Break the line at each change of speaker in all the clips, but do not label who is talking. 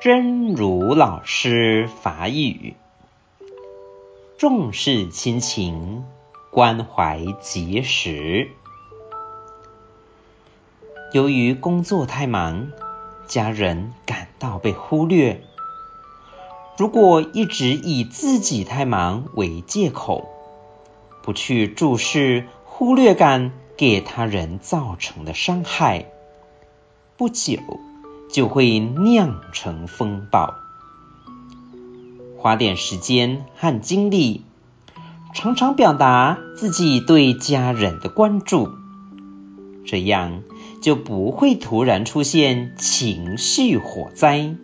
真如老师法语，重视亲情，关怀及时。由于工作太忙，家人感到被忽略。如果一直以自己太忙为借口，不去注视忽略感给他人造成的伤害，不久，就会酿成风暴。花点时间和精力，常常表达自己对家人的关注，这样就不会突然出现情绪火灾，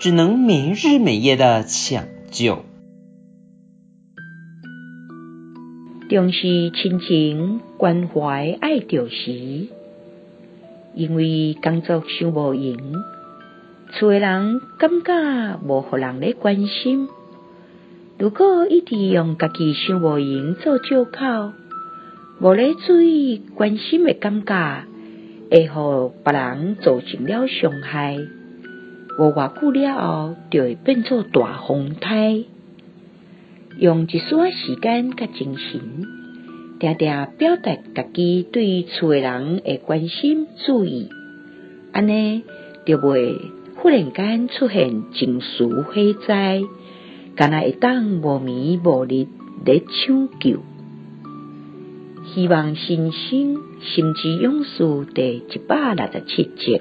只能没日没夜的抢救。
重视亲情，关怀爱着时。因为工作伤无闲，厝诶人感觉无互人咧关心。如果一直用家己伤无闲做借口，无咧注意关心诶感觉，会互别人造成了伤害。无偌久了后，就会变作大风台。用一丝仔时间甲精神。常常表达家己对厝诶人诶关心注意，安尼就袂忽然间出现情绪火灾，敢若会当无眠无日咧抢救。希望新生心之勇士第一百六十七集。